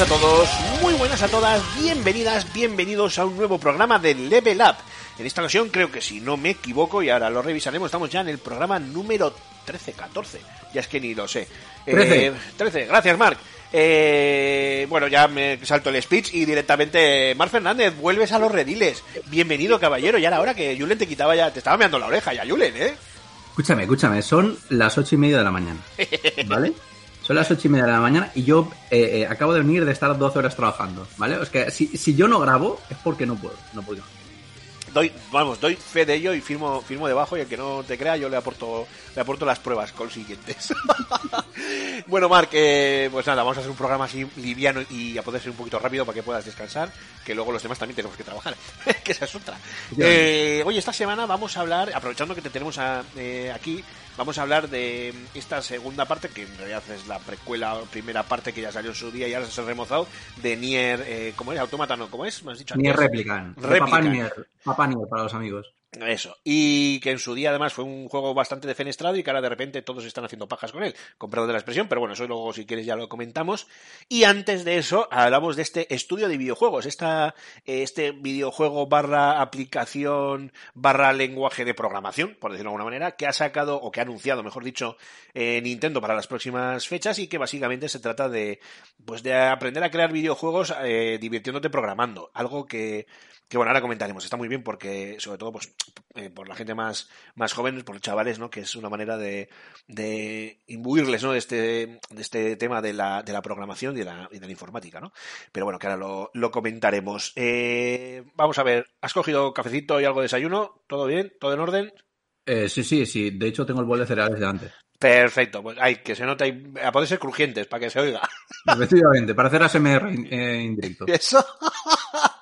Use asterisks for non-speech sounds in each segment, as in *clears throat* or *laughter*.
buenas a todos, muy buenas a todas, bienvenidas, bienvenidos a un nuevo programa de Level Up. En esta ocasión creo que si no me equivoco, y ahora lo revisaremos, estamos ya en el programa número 13, 14, ya es que ni lo sé. Eh, 13. 13, gracias Marc. Eh, bueno, ya me salto el speech y directamente, Marc Fernández, vuelves a los rediles. Bienvenido, caballero, ya era hora que Julen te quitaba ya, te estaba meando la oreja ya, Julen, ¿eh? Escúchame, escúchame, son las ocho y media de la mañana, *laughs* ¿vale? Son las ocho y media de la mañana y yo eh, eh, acabo de venir de estar 12 horas trabajando, ¿vale? Es que si, si yo no grabo es porque no puedo, no puedo. doy, vamos, doy fe de ello y firmo, firmo debajo y el que no te crea yo le aporto, le aporto las pruebas consiguientes. *laughs* bueno, Marc, eh, pues nada, vamos a hacer un programa así liviano y a poder ser un poquito rápido para que puedas descansar, que luego los demás también tenemos que trabajar, *laughs* que esa es otra. Eh, oye, esta semana vamos a hablar, aprovechando que te tenemos a- eh, aquí, vamos a hablar de esta segunda parte, que en realidad es la precuela, primera parte que ya salió en su día y ahora se ha remozado, de Nier, eh, ¿cómo es? Automata, ¿no? ¿Cómo es? ¿Me has dicho Ni es antes? Replican. Replican. Papá Nier, Papá Nier para los amigos. Eso. Y que en su día además fue un juego bastante defenestrado y que ahora de repente todos están haciendo pajas con él. Perdón de la expresión, pero bueno, eso luego si quieres ya lo comentamos. Y antes de eso, hablamos de este estudio de videojuegos. Esta, eh, este videojuego barra aplicación barra lenguaje de programación, por decirlo de alguna manera, que ha sacado, o que ha anunciado, mejor dicho, eh, Nintendo para las próximas fechas y que básicamente se trata de, pues de aprender a crear videojuegos eh, divirtiéndote programando. Algo que, que bueno, ahora comentaremos. Está muy bien porque, sobre todo, pues, eh, por la gente más, más joven, por los chavales, ¿no? Que es una manera de, de imbuirles, ¿no? De este, de este tema de la, de la programación y de la, y de la informática, ¿no? Pero bueno, que ahora lo, lo comentaremos. Eh, vamos a ver, ¿has cogido cafecito y algo de desayuno? ¿Todo bien? ¿Todo en orden? Eh, sí, sí, sí. De hecho, tengo el bol de cereales delante. Perfecto, pues hay que se nota, y- a poder ser crujientes para que se oiga. Efectivamente, para hacer ASMR in- eh, indirecto. *laughs* Eso.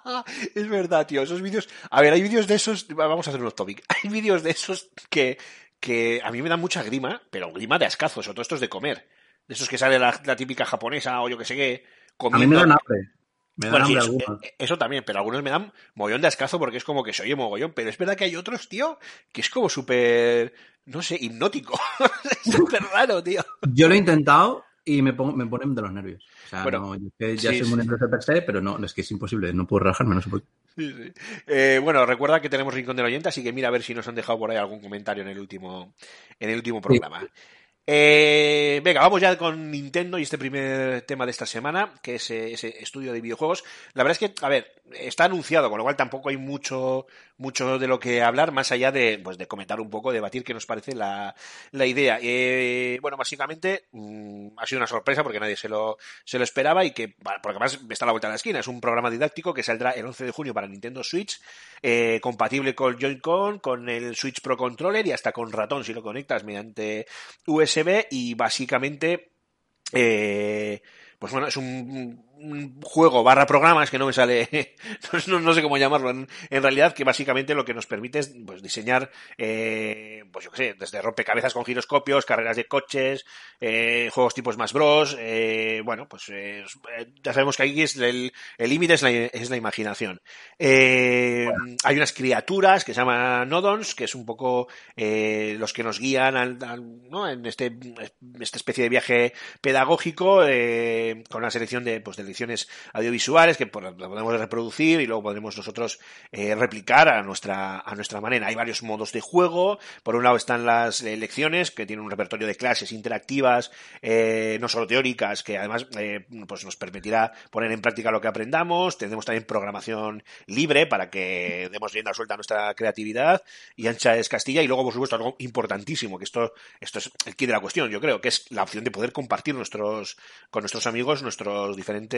*laughs* es verdad, tío. Esos vídeos. A ver, hay vídeos de esos. Vamos a hacer unos topic. *laughs* Hay vídeos de esos que, que a mí me dan mucha grima, pero grima de ascazo, sobre todo estos de comer. De esos que sale la, la típica japonesa o yo que sé qué. A mí Comiendo. me dan hambre. Me dan Bueno, sí, eso, eh, eso también, pero algunos me dan mogollón de ascazo porque es como que se oye mogollón. Pero es verdad que hay otros, tío, que es como súper. No sé, hipnótico. es *laughs* súper raro, tío. Yo lo he intentado y me, pongo, me ponen de los nervios. O sea, Bueno, no, yo que ya sí, soy muy sí. nervioso per se, pero no, es que es imposible, no puedo relajarme, no sé por qué. Sí, sí. Eh, bueno, recuerda que tenemos Rincón del Oyente, así que mira a ver si nos han dejado por ahí algún comentario en el último, en el último programa. Eh, venga, vamos ya con Nintendo y este primer tema de esta semana, que es eh, ese estudio de videojuegos. La verdad es que, a ver, está anunciado, con lo cual tampoco hay mucho, mucho de lo que hablar, más allá de, pues, de comentar un poco, debatir qué nos parece la, la idea. Eh, bueno, básicamente mm, ha sido una sorpresa porque nadie se lo, se lo esperaba y que, porque además está a la vuelta de la esquina. Es un programa didáctico que saldrá el 11 de junio para Nintendo Switch, eh, compatible con Joy-Con, con el Switch Pro Controller y hasta con ratón si lo conectas mediante USB y básicamente eh, pues bueno, es un, un juego barra programa, es que no me sale, *laughs* no, no sé cómo llamarlo, en, en, realidad que básicamente lo que nos permite es pues, diseñar, eh, pues yo qué sé, desde rompecabezas con giroscopios, carreras de coches, eh, juegos tipo Smash Bros, eh, bueno, pues eh, ya sabemos que ahí es el límite es la, es la imaginación. Hay unas criaturas que se llaman Nodons, que es un poco los que nos guían al, al, ¿no? en este, esta especie de viaje pedagógico, con una selección de, pues, de ediciones audiovisuales que podemos reproducir y luego podremos nosotros eh, replicar a nuestra, a nuestra manera. Hay varios modos de juego. Por un lado están las lecciones, que tienen un repertorio de clases interactivas, eh, no solo teóricas, que además eh, pues nos permitirá poner en práctica lo que aprendamos. Tendremos también programación libre para que demos rienda suelta a nuestra creatividad. Y ancha es Castilla. Y luego, por supuesto, algo importantísimo, que esto, esto es el kit de la cuestión, yo creo, que es la opción de poder compartir nuestros, con nuestros amigos nuestros diferentes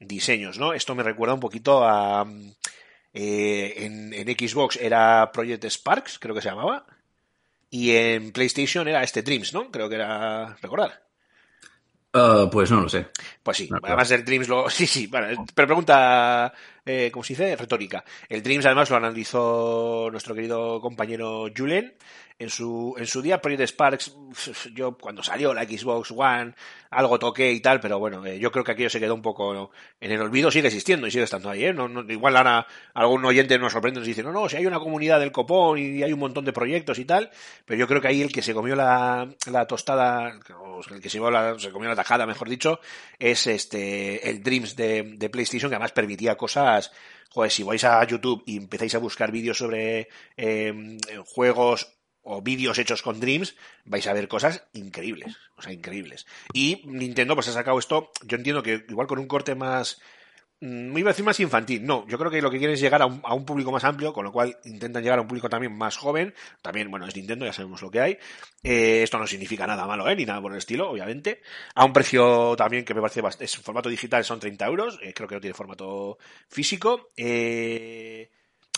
diseños, ¿no? Esto me recuerda un poquito a... eh, en, en Xbox era Project Sparks, creo que se llamaba. Y en PlayStation era este Dreams, ¿no? Creo que era recordar. Uh, pues no lo sé. Pues sí, No, claro. además el Dreams lo... *laughs* Sí, sí, bueno, pero pregunta, eh, ¿cómo se dice? Retórica. El Dreams además lo analizó nuestro querido compañero Julen en su, en su día. Project Sparks, yo cuando salió la Xbox One, algo toqué y tal, pero bueno, eh, yo creo que aquello se quedó un poco en el olvido, sigue existiendo y sigue estando ahí, ¿eh? No, igual ahora algún oyente nos sorprende y nos dice, no, no, si hay una comunidad del copón y hay un montón de proyectos y tal, pero yo creo que ahí el que se comió la, la tostada, el que se, la, se comió la tajada, mejor dicho, es este el Dreams de, de PlayStation, que además permitía cosas, joder, si vais a YouTube y empezáis a buscar vídeos sobre eh, juegos o vídeos hechos con Dreams, vais a ver cosas increíbles, o sea, increíbles. Y Nintendo pues ha sacado esto, yo entiendo que igual con un corte más, me iba a decir más infantil, no, yo creo que lo que quieren es llegar a un, público más amplio, con lo cual intentan llegar a un público también más joven, también, bueno, es Nintendo, ya sabemos lo que hay, Eh, esto no significa nada malo, ¿eh? ni nada por el estilo, obviamente, a un precio también que me parece, bast- es formato digital, son 30 euros, eh, creo que no tiene formato físico, eh,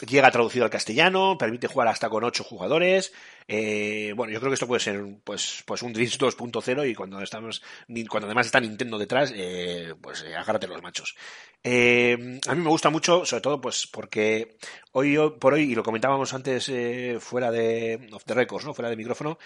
llega traducido al castellano, permite jugar hasta con 8 jugadores. eh, bueno, yo creo que esto puede ser pues, pues un Dreams 2.0 y cuando estamos cuando además está Nintendo detrás, eh, pues eh, agárrate los machos. Eh, a mí me gusta mucho, sobre todo pues porque hoy por hoy, y lo comentábamos antes eh, fuera de off the records, ¿no? fuera de micrófono,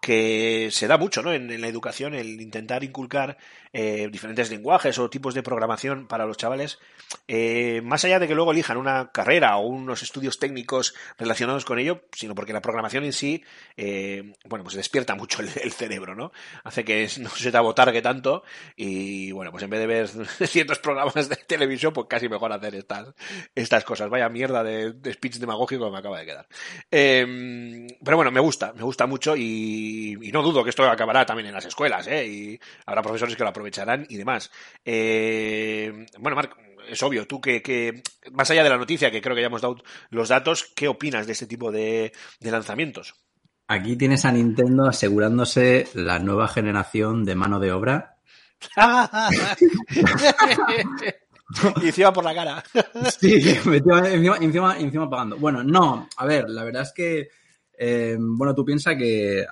que se da mucho ¿no? en, en la educación el intentar inculcar eh, diferentes lenguajes o tipos de programación para los chavales, eh, más allá de que luego elijan una carrera o unos estudios técnicos relacionados con ello, sino porque la programación en sí, eh, bueno, pues despierta mucho el, el cerebro, ¿no? Hace que no se te abotargue tanto y, bueno, pues en vez de ver *laughs* ciertos programas de televisión, pues casi mejor hacer estas, estas cosas. Vaya mierda de speech demagógico que me acaba de quedar. Eh, pero bueno, me gusta, me gusta mucho y, y no dudo que esto acabará también en las escuelas, ¿eh? Y habrá profesores que lo aprovecharán y demás. Eh, bueno, Marc, es obvio, tú que, que, más allá de la noticia, que creo que ya hemos dado los datos, ¿qué opinas de este tipo de, de lanzamientos? Aquí tienes a Nintendo asegurándose la nueva generación de mano de obra. *laughs* *laughs* y encima por la cara. *laughs* Sí, encima, encima, encima, pagando. Bueno, no, a ver, la verdad es que, eh, bueno, tú piensas que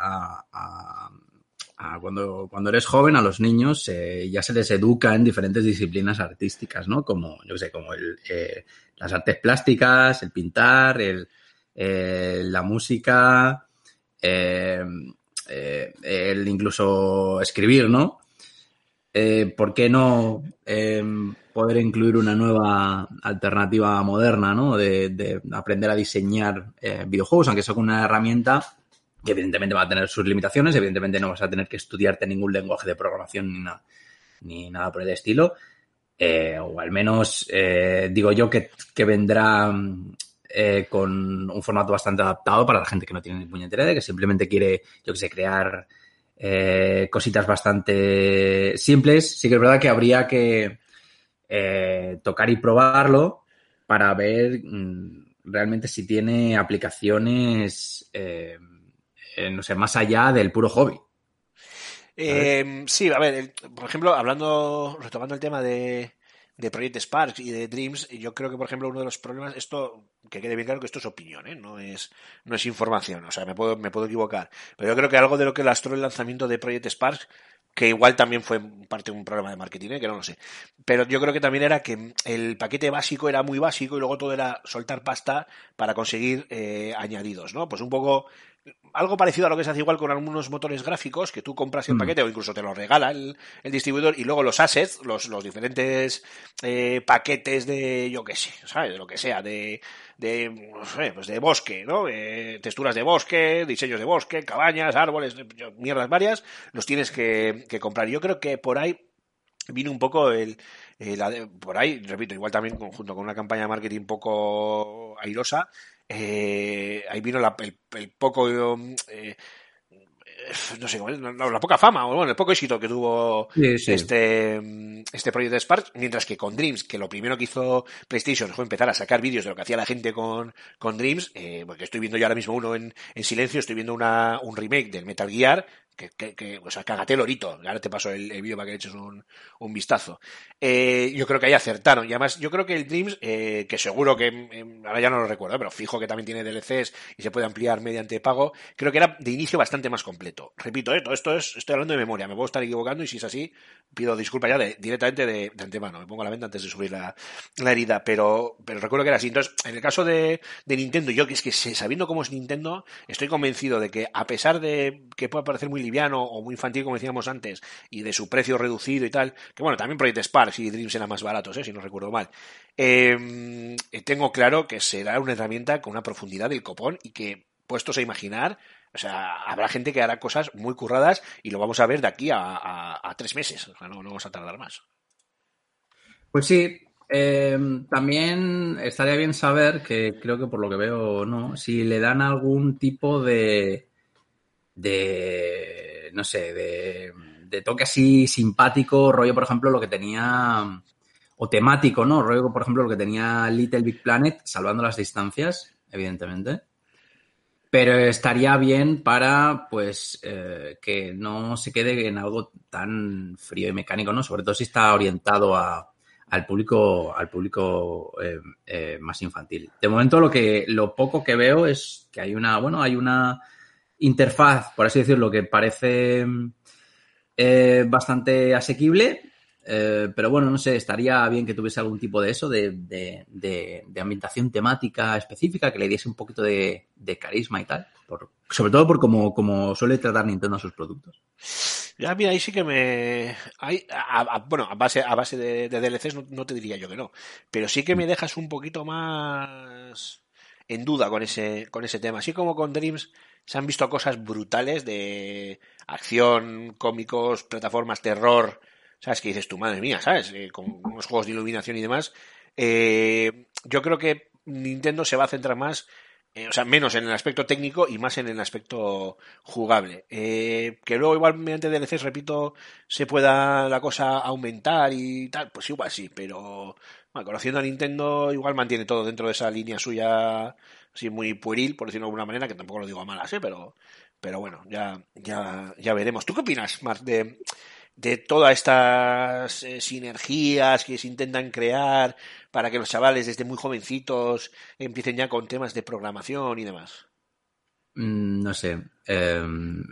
cuando, cuando eres joven a los niños eh, ya se les educa en diferentes disciplinas artísticas, ¿no? Como, yo sé, como el, eh, las artes plásticas, el pintar, el, la música, el incluso escribir, ¿no? Eh, ¿Por qué no eh, poder incluir una nueva alternativa moderna, ¿no? De, de aprender a diseñar eh, videojuegos, aunque sea con una herramienta que evidentemente va a tener sus limitaciones, evidentemente no vas a tener que estudiarte ningún lenguaje de programación ni nada, ni nada por el estilo, eh, o al menos eh, digo yo que, que vendrá eh, con un formato bastante adaptado para la gente que no tiene ni puñetera idea, que simplemente quiere, yo que sé, crear eh, cositas bastante simples. Sí que es verdad que habría que eh, tocar y probarlo para ver mm, realmente si tiene aplicaciones, eh, no sé, más allá del puro hobby. Eh, sí, a ver, por ejemplo, hablando, retomando el tema de, de Project Sparks y de Dreams, yo creo que, por ejemplo, uno de los problemas, esto, que quede bien claro que esto es opinión, ¿eh? no es, no es información, o sea, me puedo, me puedo equivocar, pero yo creo que algo de lo que lastró el lanzamiento de Project Sparks, que igual también fue parte de un programa de marketing, ¿eh? que no lo sé, pero yo creo que también era que el paquete básico era muy básico y luego todo era soltar pasta para conseguir eh, añadidos, ¿no? Pues un poco algo parecido a lo que se hace igual con algunos motores gráficos, que tú compras el Mm. paquete o incluso te lo regala el, el distribuidor y luego los assets, los, los diferentes eh, paquetes de, yo qué sé, ¿sabes? De lo que sea, de, de, no sé, pues de bosque, ¿no? Eh, texturas de bosque, diseños de bosque, cabañas, árboles, mierdas varias, los tienes que, que comprar. Yo creo que por ahí vino un poco el, el por ahí, repito, igual también junto con una campaña de marketing un poco airosa, eh, ahí vino la- el, el poco, eh, eh, no sé, la poca fama, o bueno, el poco éxito que tuvo Sí, sí. este, mm, este proyecto de Spark, mientras que con Dreams, que lo primero que hizo PlayStation fue empezar a sacar vídeos de lo que hacía la gente con, con Dreams, eh, porque estoy viendo yo ahora mismo uno en, en silencio, estoy viendo una, un remake del Metal Gear, que, o sea, cágate el ahora te paso el, vídeo para que le eches un, un vistazo. Eh, yo creo que ahí acertaron, y además yo creo que el Dreams, eh, que seguro que, eh, ahora ya no lo recuerdo, pero fijo que también tiene DLCs y se puede ampliar mediante pago, creo que era de inicio bastante más completo. Repito, eh, todo esto es, estoy hablando de memoria, me puedo estar equivocando y si es así, pido disculpas ya de- directamente de, de antemano, me pongo a la venta antes de subir la, la herida, pero, pero recuerdo que era así. Entonces, en el caso de, de Nintendo, yo que es que sabiendo cómo es Nintendo, estoy convencido de que a pesar de que pueda parecer muy liviano o muy infantil, como decíamos antes, y de su precio reducido y tal, que bueno, también Project Sparks y Dreams eran más baratos, eh, si no recuerdo mal, eh, tengo claro que será una herramienta con una profundidad del copón y que, puestos a imaginar, o sea, habrá gente que hará cosas muy curradas y lo vamos a ver de aquí a, a- tres meses. O sea, no, vamos a tardar más. Pues sí, eh, también estaría bien saber, que creo que por lo que veo no, si le dan algún tipo de, de no sé, de, de toque así simpático, rollo, por ejemplo, lo que tenía, o temático, ¿no? Rollo, por ejemplo, lo que tenía Little Big Planet, salvando las distancias, evidentemente. Pero estaría bien para, pues, eh, que no se quede en algo tan frío y mecánico, ¿no? Sobre todo si está orientado a, al público, al público eh, eh, más infantil. De momento, lo que, lo poco que veo es que hay una, bueno, hay una interfaz, por así decirlo, que parece eh, bastante asequible. eh, pero bueno, no sé, estaría bien que tuviese algún tipo de eso, de, ambientación temática específica, que le diese un poquito de, carisma y tal. sobre todo por como suele tratar Nintendo a sus productos. Ya, mira, ahí sí que me. Bueno, a base, de, DLCs no te diría yo que no. Pero sí que me dejas un poquito más en duda con ese, con ese tema. Así como con Dreams se han visto cosas brutales de acción, cómicos, plataformas, terror. ¿Sabes? Que dices tu madre mía, ¿sabes? Eh, con unos juegos de iluminación y demás. Eh, yo creo que Nintendo se va a centrar más eh, o sea, menos en el aspecto técnico y más en el aspecto jugable. Eh, que luego igual mediante DLCs, repito, se pueda la cosa aumentar y tal, pues igual sí, pero bueno, conociendo a Nintendo igual mantiene todo dentro de esa línea suya así muy pueril, por decirlo de alguna manera, que tampoco lo digo a malas, ¿eh? pero, pero bueno, ya, ya, ya veremos. ¿Tú qué opinas, Marc, de, de todas estas eh, sinergias que se intentan crear para que los chavales desde muy jovencitos empiecen ya con temas de programación y demás. Mm, No sé. eh,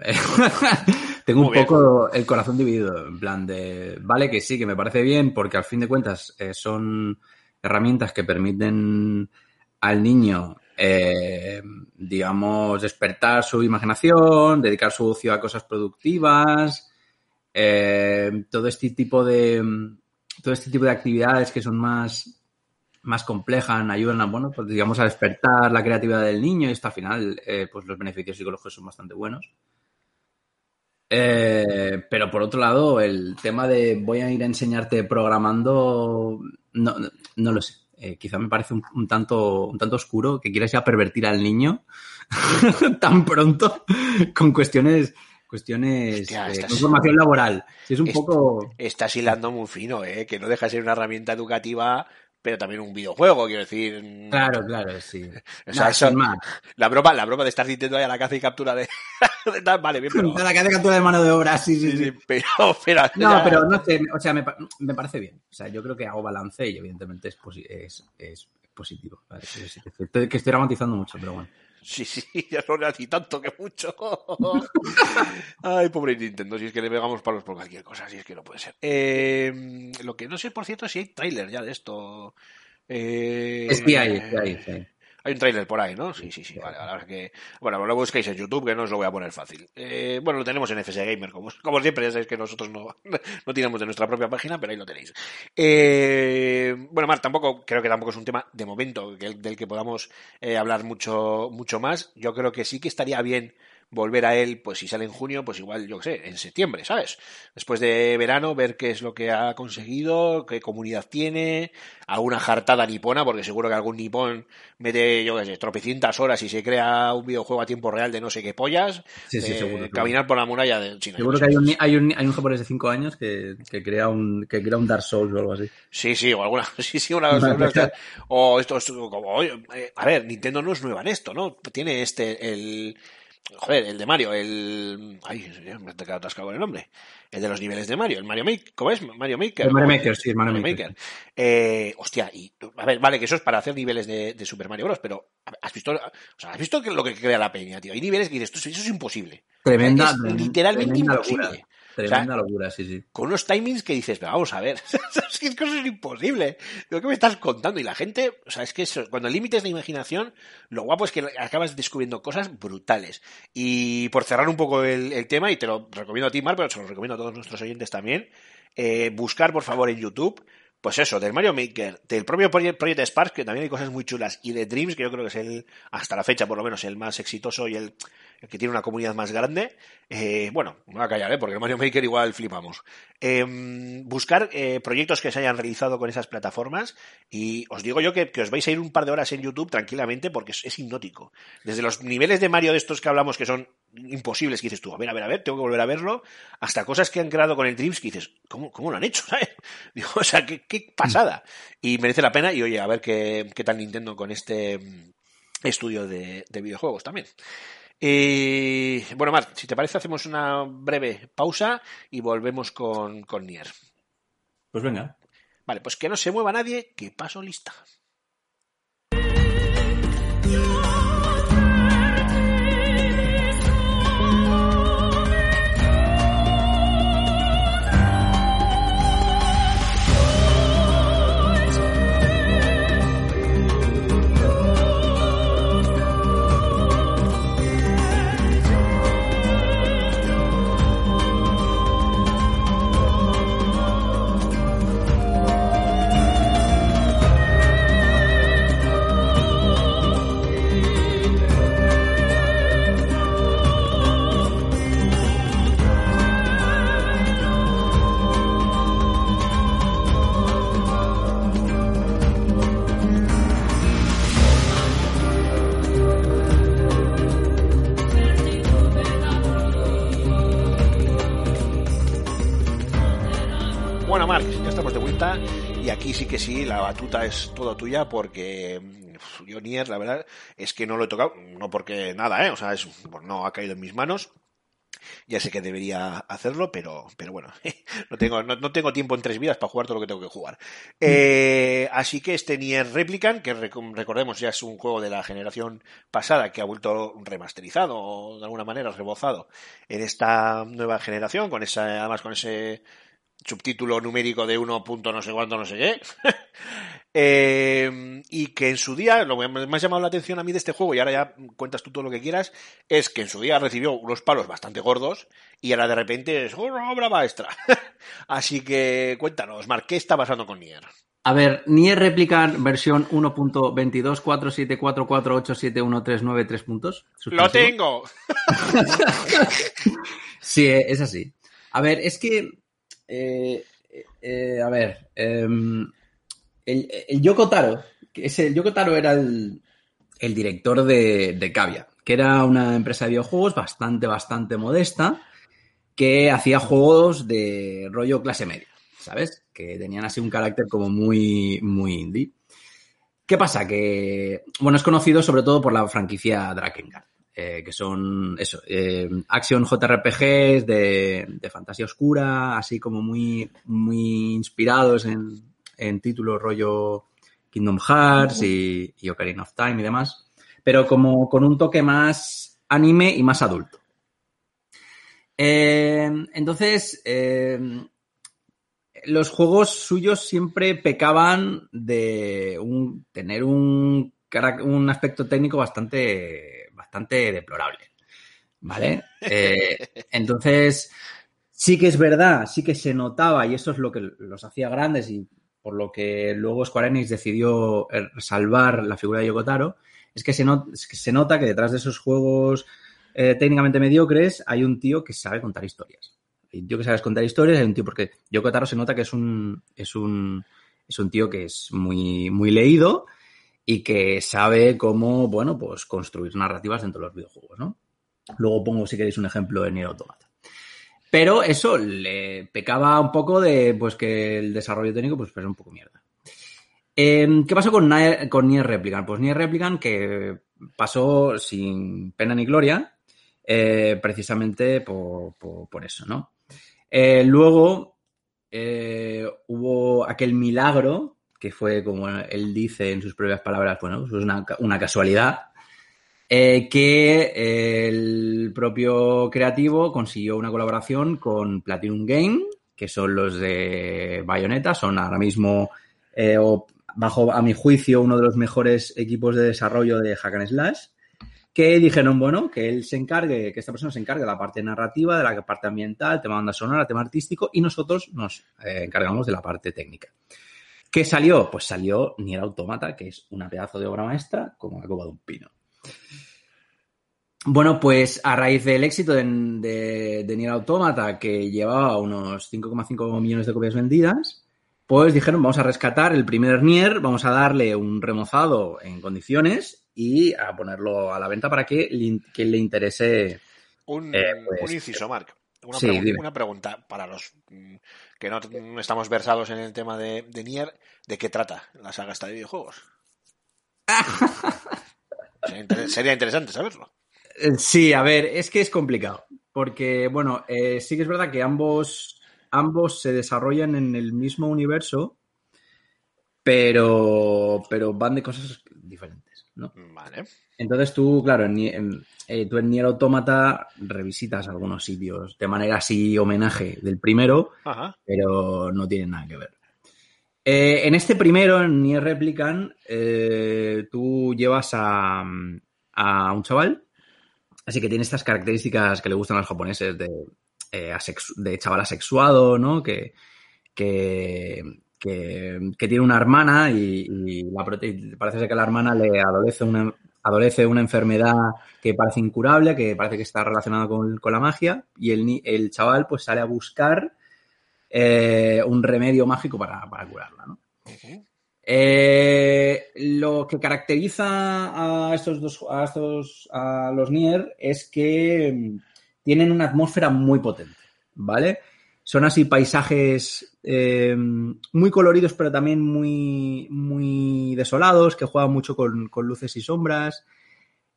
*laughs* tengo Muy un bien. poco el corazón dividido. En plan de. Vale, que sí, que me parece bien, porque al fin de cuentas eh, son herramientas que permiten al niño, eh, digamos, despertar su imaginación, dedicar su ocio a cosas productivas. Eh, todo este tipo de. Todo este tipo de actividades que son más más complejas, ayudan a, bueno, pues digamos a despertar la creatividad del niño y esto al final, eh, pues los beneficios psicológicos son bastante buenos. Eh, pero por otro lado, el tema de voy a ir a enseñarte programando, no, no, no lo sé. Eh, quizá me parece un, un tanto, un tanto oscuro que quieras ya pervertir al niño *laughs* tan pronto con cuestiones, cuestiones Hostia, con formación laboral. Es un Es- poco. Estás hilando muy fino, ¿eh? Que no deja de ser una herramienta educativa, pero también un videojuego, quiero decir. Claro, claro, sí. *laughs* O sea, Nah, eso- más. la broma, la broma de estar Nintendo ahí a la caza y captura de, *laughs* de vale, bien, pero, *laughs* De la que hace captura de mano de obra, sí, sí, sí, sí. sí, pero, pero- No, ya- pero no sé, o sea, me, me parece bien. O sea, yo creo que hago balance y evidentemente es, posi- es, es positivo. Vale, que estoy dramatizando mucho, pero bueno. Sí, sí, *laughs* ya le hace tanto que mucho. *laughs* Ay, pobre Nintendo, si es que le pegamos palos por cualquier cosa, si es que no puede ser. Eh, lo que no sé, por cierto, si hay tráiler ya de esto. Eh, Es que hay, es que hay, es que hay. Hay un tráiler por ahí, ¿no? Sí, sí, sí, vale. Que... Bueno, lo busquéis en YouTube, que no os lo voy a poner fácil. Eh, bueno, lo tenemos en FS Gamer, como, como siempre, ya sabéis que nosotros no, *laughs* no tiramos de nuestra propia página, pero ahí lo tenéis. Eh, bueno, Mar, tampoco, creo que tampoco es un tema, de momento, del que podamos eh, hablar mucho, mucho más. Yo creo que sí que estaría bien volver a él, pues si sale en junio, pues igual, yo qué sé, en septiembre, ¿sabes? Después de verano, ver qué es lo que ha conseguido, qué comunidad tiene, alguna jartada nipona, porque seguro que algún nipón mete, yo qué sé, tropecientas horas y se crea un videojuego a tiempo real de no sé qué pollas, Sí, sí, eh, seguro, caminar por la muralla de China. Seguro que hay un, hay un, hay un japonés de 5 años que, que, crea un, que crea un Dark Souls o algo así. Sí, sí, o alguna, *laughs* sí, sí, una, una- o esto es como, oye, eh, a ver, Nintendo no es nueva en esto, ¿no? Tiene este, el, joder, el de Mario, el, ay, me he quedado atascado con el nombre, el de los niveles de Mario, el Mario Maker, ¿cómo es? Mario Maker. El Mario. Maker, sí, el Mario Maker. Eh, hostia, y, a ver, vale, que eso es para hacer niveles de, de Super Mario Bros, pero, ¿has visto, o sea, has visto lo que crea la peña, tío? Hay niveles que dices, esto, eso es imposible. Tremenda, Es literalmente tremenda imposible. locura. Tremenda locura, sí, sí. con unos timings que dices, vamos a ver, *laughs* es que eso es imposible. Lo que me estás contando. Y la gente, o sea, es que eso, cuando el límite es la imaginación, lo guapo es que acabas descubriendo cosas brutales. Y por cerrar un poco el, el tema, y te lo recomiendo a ti, Mar, pero se lo recomiendo a todos nuestros oyentes también, eh, buscar por favor en YouTube. Pues eso, del Mario Maker, del propio Project, Spark, que también hay cosas muy chulas, y de Dreams, que yo creo que es el, hasta la fecha por lo menos, el más exitoso y el que tiene una comunidad más grande. Eh, bueno, me voy a callar, ¿eh? porque Mario Maker igual flipamos. Eh, buscar eh, proyectos que se hayan realizado con esas plataformas y os digo yo que, os vais a ir un par de horas en YouTube tranquilamente porque es, es hipnótico. Desde los niveles de Mario de estos que hablamos que son imposibles, que dices tú, a ver, a ver, a ver, tengo que volver a verlo, hasta cosas que han creado con el Dreams que dices, ¿cómo, cómo lo han hecho? *laughs* ¿sabes? Digo, o sea, qué, pasada. Y merece la pena y oye, a ver qué, qué tal Nintendo con este mm, estudio de videojuegos también. Y bueno, Marc, si te parece, hacemos una breve pausa y volvemos con, con Nier. Pues venga. Vale, pues que no se mueva nadie, que paso lista. Aquí sí que sí, la batuta es toda tuya porque mm, yo Nier, la verdad, es que no lo he tocado, no porque nada, ¿eh? O sea, es, no ha caído en mis manos. Ya sé que debería hacerlo, pero, pero bueno, *laughs* no tengo, no, no tengo tiempo en tres vidas para jugar todo lo que tengo que jugar. Eh, así que este Nier Replicant, que rec- recordemos ya es un juego de la generación pasada que ha vuelto remasterizado o de alguna manera rebozado en esta nueva generación, con esa, además con ese subtítulo numérico de 1. punto no sé cuánto, no sé qué. *laughs* Eh, y que en su día, lo que me ha llamado la atención a mí de este juego, y ahora ya cuentas tú todo lo que quieras, es que en su día recibió unos palos bastante gordos y ahora de repente es una obra maestra. *laughs* Así que cuéntanos, Marc, ¿qué está pasando con Nier? A ver, Nier Replicant versión 1.224744871393 tres puntos. ¡Lo tengo! *laughs* Sí, eh, es así. A ver, es que. Eh, eh, a ver. em, el, Yoko Taro, que el Yoko Taro era el, el director de, de Cavia, que era una empresa de videojuegos bastante, bastante modesta, que hacía juegos de rollo clase media, ¿sabes? Que tenían así un carácter como muy, muy indie. ¿Qué pasa? Que, bueno, es conocido sobre todo por la franquicia Drakengard, eh, que son, eso, eh, action JRPGs de, de fantasía oscura, así como muy, muy inspirados en, en títulos rollo Kingdom Hearts y, y Ocarina of Time y demás, pero como con un toque más anime y más adulto. Eh, entonces, eh, los juegos suyos siempre pecaban de tener un, un aspecto técnico bastante, bastante deplorable. ¿Vale? *laughs* Eh, entonces, sí que es verdad, sí que se notaba, y eso es lo que los hacía grandes y por lo que luego Square Enix decidió eh, salvar la figura de Yokotaro, es que se, not- es que se nota que detrás de esos juegos eh, técnicamente mediocres, hay un tío que sabe contar historias. Hay un tío que sabe contar historias, hay un tío porque Yoko Taro se nota que es un, es un, es un tío que es muy, muy leído y que sabe cómo, bueno, pues construir narrativas dentro de los videojuegos, ¿no? Luego pongo, si queréis, un ejemplo de Nier Automata. Pero eso le pecaba un poco de, pues, que el desarrollo técnico, pues, pues un poco mierda. Eh, ¿Qué pasó con, Nier- Replicant? Pues Nier Replicant que pasó sin pena ni gloria, eh, precisamente por eso, ¿no? Eh, luego eh, hubo aquel milagro, que fue, como él dice en sus propias palabras, bueno, pues una, una casualidad, eh, que el propio creativo consiguió una colaboración con Platinum Game, que son los de Bayonetta, son ahora mismo, eh, o bajo a mi juicio, uno de los mejores equipos de desarrollo de Hack and Slash, que dijeron, bueno, que él se encargue, que esta persona se encargue de la parte narrativa, de la parte ambiental, tema banda sonora, tema artístico, y nosotros nos eh, encargamos de la parte técnica. ¿Qué salió? Pues salió Nier Automata, que es una pedazo de obra maestra como la copa de un pino. Bueno, pues a raíz del éxito de, de, de Nier Automata, que llevaba unos 5,5 millones de copias vendidas, pues dijeron, vamos a rescatar el primer Nier, vamos a darle un remozado en condiciones y a ponerlo a la venta para que le, que le interese. Un, Eh, pues, un inciso, Marc. Una, sí, pregunta para los mm, que no, no estamos versados en el tema de, de Nier. ¿De qué trata la saga esta de videojuegos? *laughs* sería, inter- sería interesante saberlo. Eh, Sí, a ver, es que es complicado. Porque, bueno, eh, sí que es verdad que ambos, ambos se desarrollan en el mismo universo, pero, pero van de cosas ¿no? Vale. Entonces tú, claro, en, Ni- en- eh, tú en Nier Automata revisitas algunos sitios de manera así homenaje del primero, Ajá. pero no tienen nada que ver. Eh, en este primero, en Nier Replicant, eh, tú llevas a, a un chaval, así que tiene estas características que le gustan a los japoneses de, de chaval asexuado, ¿no? Que, que, que- que tiene una hermana y, y la prote- parece ser que la hermana le adolece una, adolece una enfermedad que parece incurable, que parece que está relacionada con, con la magia, y el, chaval pues sale a buscar eh, un remedio mágico para, para curarla, ¿no? Eh, lo que caracteriza a estos dos, a estos, a los Nier es que mm, tienen una atmósfera muy potente, ¿vale? Son así paisajes eh, muy coloridos, pero también muy, muy desolados, que juegan mucho con, luces y sombras.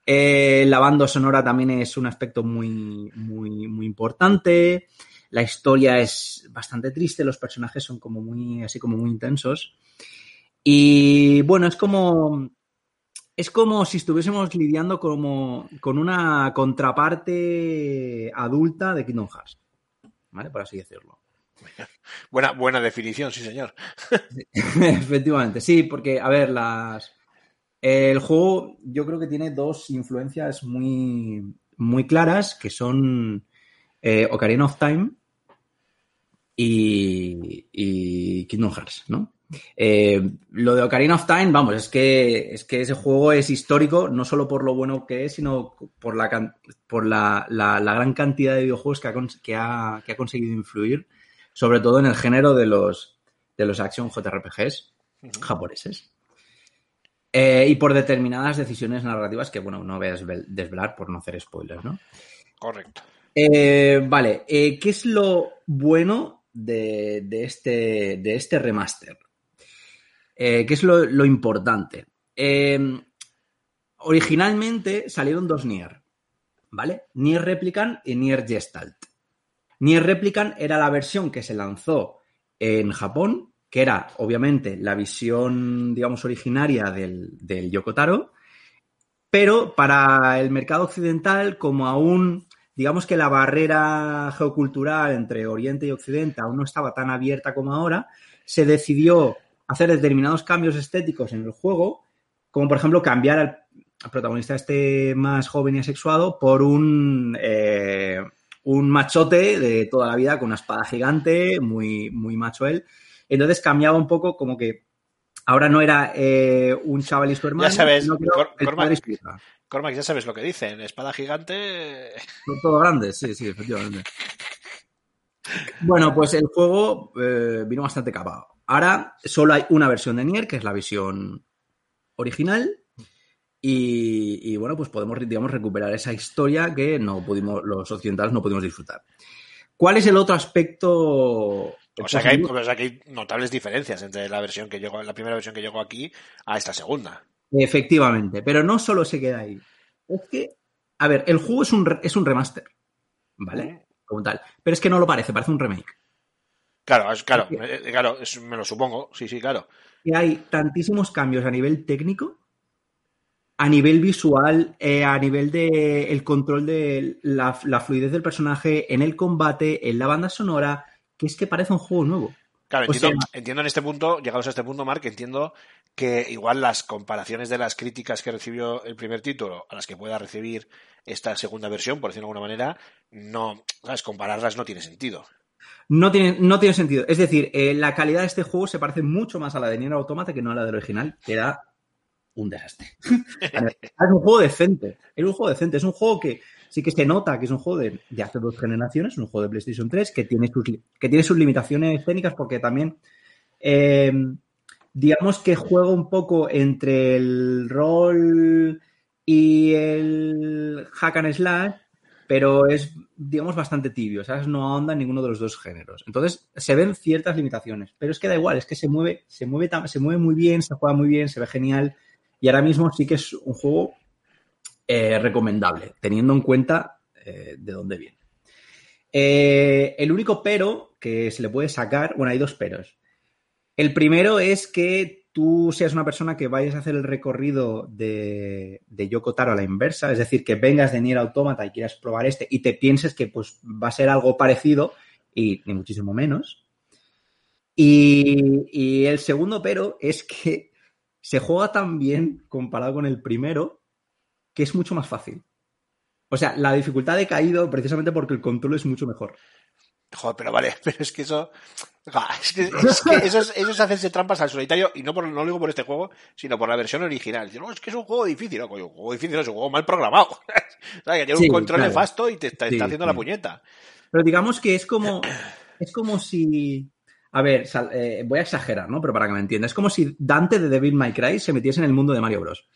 Eh, la banda sonora también es un aspecto muy, muy, muy importante. La historia es bastante triste, los personajes son como muy, así como muy intensos. Y bueno, es como. Es como si estuviésemos lidiando como, con una contraparte adulta de Kingdom Hearts. ¿Vale? Por así decirlo. *laughs* Buena, buena definición, sí, señor. *laughs* Efectivamente, sí, porque, a ver, las. El juego yo creo que tiene dos influencias muy, muy claras, que son eh, Ocarina of Time y, y Kingdom Hearts, ¿no? Eh, lo de Ocarina of Time, vamos, es que, es que ese juego es histórico, no solo por lo bueno que es, sino por la, por la, la- la gran cantidad de videojuegos que ha, que ha- que ha conseguido influir, sobre todo en el género de los, de los action JRPGs japoneses. Eh, y por determinadas decisiones narrativas que, bueno, no voy a desvel- desvelar por no hacer spoilers, ¿no? Correcto. Eh, vale, ¿qué es lo bueno de, de este, de este remaster? Eh, ¿Qué es lo, importante? Eh, originalmente salieron dos Nier, ¿vale? Nier Replicant y Nier Gestalt. Nier Replicant era la versión que se lanzó en Japón, que era obviamente la visión, digamos, originaria del, del Yoko Taro, pero para el mercado occidental, como aún, digamos que la barrera geocultural entre Oriente y Occidente aún no estaba tan abierta como ahora, se decidió hacer determinados cambios estéticos en el juego, como por ejemplo cambiar al, al protagonista este más joven y asexuado por un, eh, un machote de toda la vida con una espada gigante, muy, muy macho él. Entonces cambiaba un poco como que Ahora no era eh, un chaval y su hermano, Ya sabes, sino que Cor- Cormac. Cormac, ya sabes lo que dicen. Espada gigante. Son todos grandes, sí, sí, efectivamente. Bueno, pues el juego eh, vino bastante capado. Ahora solo hay una versión de Nier, que es la versión original. Y, y, bueno, pues podemos, digamos, recuperar esa historia que no pudimos, los occidentales no pudimos disfrutar. ¿Cuál es el otro aspecto? O sea, que hay, o sea que hay notables diferencias entre la versión que llegó, la primera versión que llegó aquí a esta segunda. Efectivamente, pero no solo se queda ahí. Es que, a ver, el juego es un, es un remaster, ¿vale? Como tal. Pero es que no lo parece, parece un remake. Claro, es- claro, eh, claro, es- me lo supongo. Sí, sí, claro. que hay tantísimos cambios a nivel técnico, a nivel visual, eh, a nivel de el control de la, la fluidez del personaje, en el combate, en la banda sonora, que es que parece un juego nuevo. Claro, entiendo, sea- entiendo en este punto, llegados a este punto, Mark, entiendo que igual las comparaciones de las críticas que recibió el primer título a las que pueda recibir esta segunda versión, por decirlo de alguna manera, no, ¿sabes? Compararlas no tiene sentido. No tiene, no tiene sentido. Es decir, eh, la calidad de este juego se parece mucho más a la de Nier Automata que no a la del original, que era un desastre. *laughs* es un juego decente. Es un juego decente. Es un juego que sí que se nota que es un juego de, de hace dos generaciones, un juego de PlayStation 3, que tiene sus, que tiene sus limitaciones técnicas porque también, eh, digamos que juega un poco entre el rol y el hack and slash, pero es, digamos, bastante tibio, ¿sabes? No ahonda en ninguno de los dos géneros. Entonces, se ven ciertas limitaciones, pero es que da igual, es que se mueve, se mueve, se mueve muy bien, se juega muy bien, se ve genial, y ahora mismo sí que es un juego eh, recomendable, teniendo en cuenta eh, de dónde viene. Eh, el único pero que se le puede sacar, bueno, hay dos peros. El primero es que tú seas una persona que vayas a hacer el recorrido de, de Yoko a la inversa, es decir, que vengas de Nier Automata y quieras probar este y te pienses que pues, va a ser algo parecido y ni muchísimo menos. Y, el segundo pero es que se juega tan bien comparado con el primero que es mucho más fácil. O sea, la dificultad ha decaído precisamente porque el control es mucho mejor. Joder, pero vale, *laughs* pero es que eso. Es que, es que eso, es, eso es hacerse trampas al solitario, y no, por, no lo digo por este juego, sino por la versión original. No, es que es un juego difícil, no, coño, un juego difícil es un juego mal programado. *laughs* ¿Sabes? Que tiene Sí, un control claro. nefasto y te está, Sí, está haciendo sí. la puñeta. Pero digamos que es como. *clears throat* Es como si. A ver, sal- eh, voy a exagerar, ¿no? Pero para que me entiendas. Es como si Dante de Devil May Cry se metiese en el mundo de Mario Bros.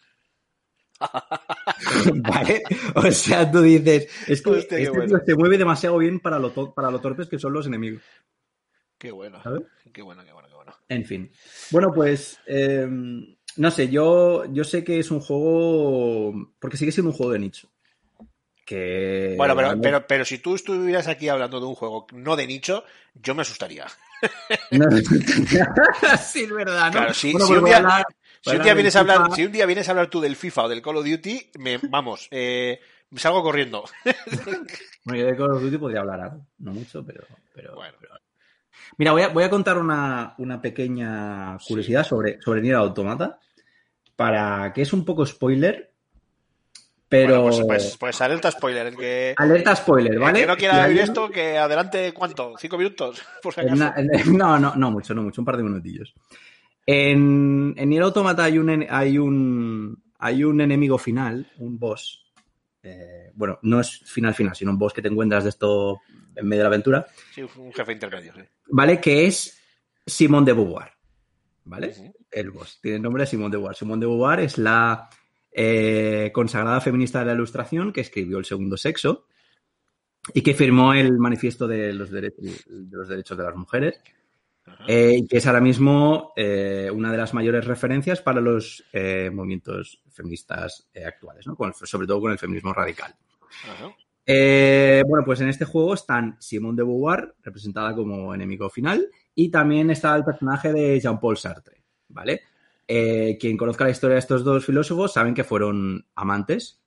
*laughs* ¿Vale? O sea, tú dices, es que Hostia, este bueno. tío se mueve demasiado bien para lo, para lo torpes que son los enemigos. Qué bueno, ¿Sabes? qué bueno, qué bueno, qué bueno. En fin. Bueno, pues. eh, no sé, yo, yo sé que es un juego. Porque sigue siendo un juego de nicho. Que. Bueno, pero, pero, pero si tú estuvieras aquí hablando de un juego no de nicho, yo me asustaría. No. *laughs* sí, es verdad, ¿no? Claro, sí, Bueno, si un día- hablar- Si un, día vienes a hablar, si un día vienes a hablar tú del FIFA o del Call of Duty, me, vamos, eh, me salgo corriendo. *laughs* Bueno, yo de Call of Duty podría hablar algo, no mucho, pero. pero, Bueno. pero- Mira, voy a, voy a contar una, una pequeña curiosidad sobre, sobre Nier Automata. Para que es un poco spoiler, pero. Bueno, pues, pues, pues alerta spoiler, el que, Alerta spoiler, el ¿vale? que no quiera vivir esto, que adelante, ¿cuánto? ¿Cinco minutos? *laughs* Por si En acaso. una- en- no, no, no mucho, no mucho, un par de minutillos. En, en Nier Automata hay un, hay un, hay un enemigo final, un boss. Eh, bueno, no es final final, sino un boss que te encuentras de esto en medio de la aventura, Sí, un jefe intermedio, sí. ¿vale? Que es Simón de Beauvoir, ¿vale? El boss. Tiene el nombre de Simón de Beauvoir. Simón de Beauvoir es la eh, consagrada feminista de la ilustración que escribió El Segundo Sexo y que firmó el manifiesto de los, dere- de los derechos de las mujeres. Eh, que es ahora mismo eh, una de las mayores referencias para los eh, movimientos feministas eh, actuales, ¿no? Con el- sobre todo con el feminismo radical. Ajá. Bueno, pues en este juego están Simone de Beauvoir, representada como enemigo final, y también está el personaje de Jean-Paul Sartre, ¿vale? Quien conozca la historia de estos dos filósofos saben que fueron amantes,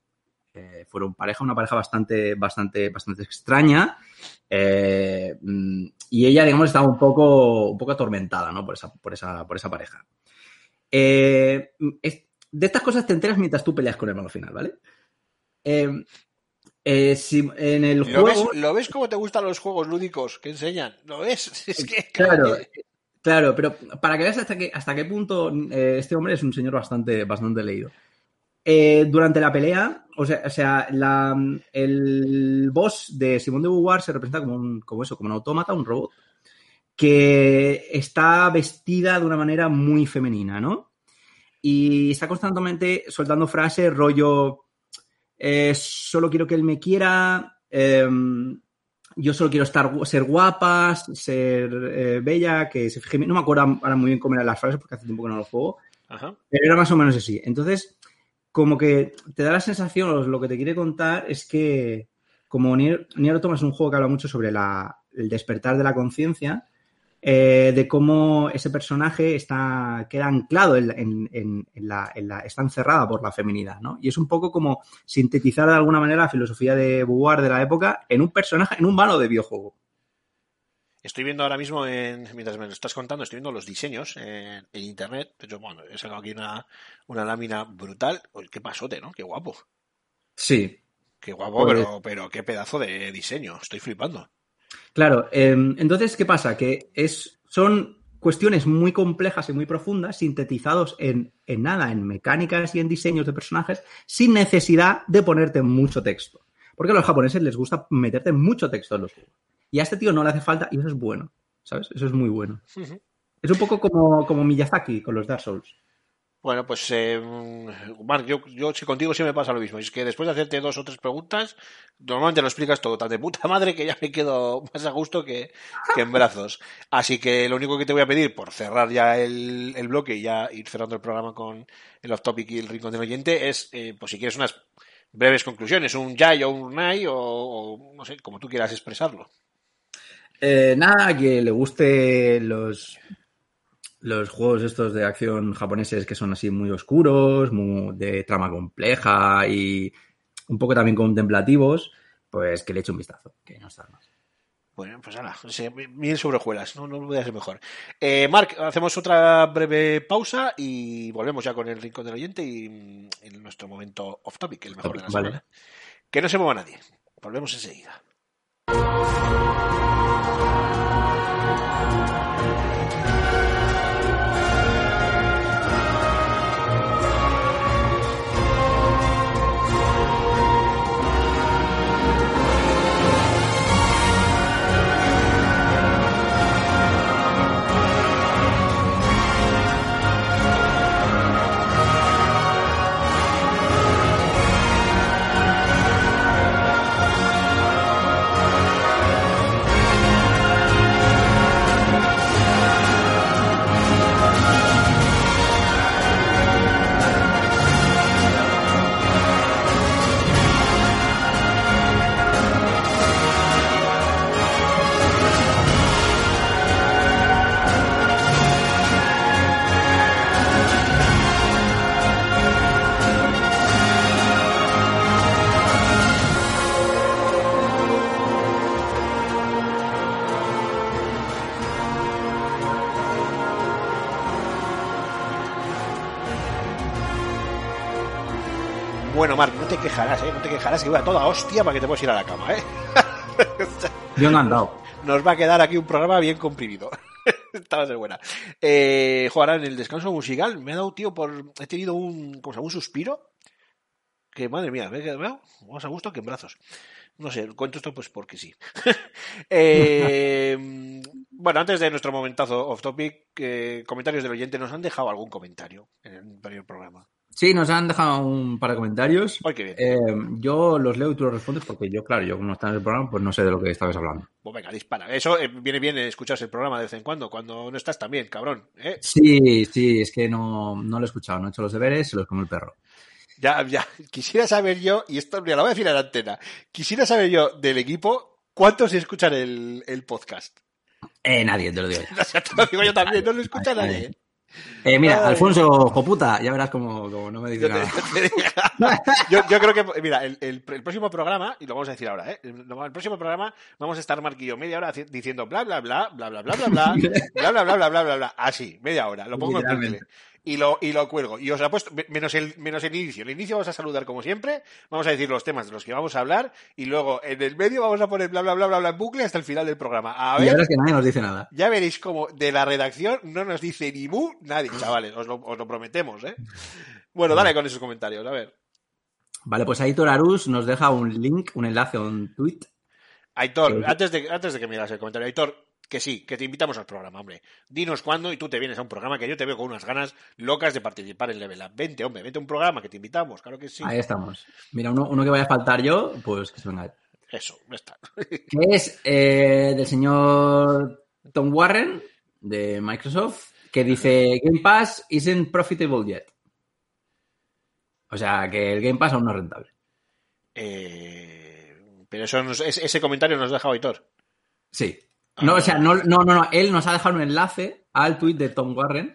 eh, fueron pareja, una pareja bastante, bastante, bastante extraña, eh, mm, y ella, digamos, estaba un poco, un poco atormentada, ¿no? Por esa, por esa, por esa pareja. Eh, es- de estas cosas te enteras mientras tú peleas con el malo final, ¿vale? Si- en el ¿Lo ves, juego. ¿Lo ves cómo te gustan los juegos lúdicos que enseñan? ¿Lo ves? *laughs* Es que, Claro, Claro, pero para que veas hasta qué, hasta qué punto este hombre es un señor bastante, bastante leído. Eh, durante la pelea, o sea, o sea la- el boss de Simón de Beauvoir se representa como, un, como eso, como un autómata, un robot, que está vestida de una manera muy femenina, ¿no? Y está constantemente soltando frases rollo, eh, solo quiero que él me quiera, em, yo solo quiero estar, ser guapa, ser eh, bella, que se fije. No me acuerdo ahora muy bien cómo eran las frases porque hace tiempo que no lo juego, Ajá. pero era más o menos así. Entonces, como que te da la sensación, lo que te quiere contar es que, como Nier, Nier Automata es un juego que habla mucho sobre el despertar de la conciencia, eh, de cómo ese personaje está, queda anclado en, la, está encerrada por la feminidad, ¿no? Y es un poco como sintetizar de alguna manera la filosofía de Beauvoir de la época en un personaje, en un malo de videojuego. Estoy viendo ahora mismo, en- mientras me lo estás contando, estoy viendo los diseños en, en internet. De hecho, bueno, he sacado aquí una, una lámina brutal. Uy, Qué pasote, ¿no? Qué guapo. Sí, Qué guapo, pero, pero qué pedazo de diseño. Estoy flipando. Claro, eh, entonces, ¿qué pasa? Que es, son cuestiones muy complejas y muy profundas, sintetizados en, en nada, en mecánicas y en diseños de personajes, sin necesidad de ponerte mucho texto. Porque a los japoneses les gusta meterte mucho texto en los juegos. Y a este tío no le hace falta, y eso es bueno, ¿sabes? Eso es muy bueno. Ujú. Es un poco como, como Miyazaki con los Dark Souls. Bueno, pues, eh, Marc, yo, yo si contigo sí me pasa lo mismo. Es que después de hacerte dos o tres preguntas, normalmente lo explicas todo tan de puta *laughs* madre que ya me quedo más a gusto que, que en brazos. Así que lo único que te voy a pedir, por cerrar ya el, el bloque y ya ir cerrando el programa con el off topic y el rincón del oyente, es, eh, pues si quieres unas breves conclusiones, un yay o un nay o, o no sé, como tú quieras expresarlo. Eh, nada, que le guste los, los juegos estos de acción japoneses que son así muy oscuros, muy de trama compleja y un poco también contemplativos, pues que le eche un vistazo, que no está más. Bueno, pues nada, mil sobre hojuelas, no, no voy a ser mejor. Eh, Marc, hacemos otra breve pausa y volvemos ya con el rincón del oyente y mm, en nuestro momento off topic, el mejor de la Vale. semana. Que no se mueva nadie. Volvemos enseguida. Bueno, Marc, no te quejarás, ¿eh? No te quejarás que va a toda hostia para que te puedas ir a la cama, ¿eh? *laughs* Bien andado. Nos va a quedar aquí un programa bien comprimido. *laughs* Esta va a ser buena. Eh, ahora en el descanso musical me ha dado, tío, por. He tenido un. ¿Cómo se llama? Un suspiro. Que madre mía, me he quedado más a gusto que en brazos. No sé, cuento esto pues porque sí. *laughs* Eh, bueno, antes de nuestro momentazo off topic, eh, comentarios del oyente, ¿nos han dejado algún comentario en el anterior programa? Sí, nos han dejado un par de comentarios. ¡Ay, qué bien! Eh, yo los leo y tú los respondes porque yo, claro, yo como no está en el programa, pues no sé de lo que estabas hablando. Pues venga, dispara. Eso eh, viene bien escucharse el programa de vez en cuando. Cuando no estás también, cabrón. ¿eh? Sí, sí, es que no, no lo he escuchado, no he hecho los deberes, se los como el perro. Ya, ya. Quisiera saber yo, y esto mira, lo voy a decir a la antena. Quisiera saber yo del equipo cuántos escuchan el, el podcast. Eh, nadie, te lo digo *laughs* te lo digo yo también, no lo escucha nadie. ¿Eh? Eh, mira, Ay. Alfonso, joputa, ya verás como, como no me dice Yo, te- nada. yo te- yo- yo creo que, mira, el, el- el próximo programa, y lo vamos a decir ahora, ¿eh? El, el próximo programa vamos a estar Marquillo media hora diciendo bla, bla, bla, bla, bla, bla, bla, bla, bla, bla, bla, bla, bla, bla, bla, bla, así, media hora, lo pongo en. Y lo, y lo cuelgo. Y os apuesto, me- menos el, menos el inicio. El inicio vamos a saludar como siempre, vamos a decir los temas de los que vamos a hablar, y luego en el medio vamos a poner bla bla bla bla bla en bucle hasta el final del programa. A Y ver, ahora es que nadie nos dice nada. ya veréis como de la redacción no nos dice ni mu nadie, chavales, os lo, os lo prometemos, ¿eh? Bueno, dale con esos comentarios, a ver. Vale, pues Aitor Arus nos deja un link, un enlace un tweet. Aitor, antes de, antes de que hagas el comentario, Aitor, que sí, que te invitamos al programa, hombre. Dinos cuándo y tú te vienes a un programa que yo te veo con unas ganas locas de participar en Level Up. Vente, hombre, vente a un programa que te invitamos, claro que sí. Ahí estamos. Mira, uno, uno que vaya a faltar yo, pues que se venga. Eso, está. *laughs* Que es eh, del señor Tom Warren, de Microsoft, que dice Game Pass isn't profitable yet. O sea, que el Game Pass aún no es rentable. Eh, pero eso nos- ese comentario nos deja Aitor. Sí. No, Ah. o sea, no, no, no, no, él nos ha dejado un enlace al tweet de Tom Warren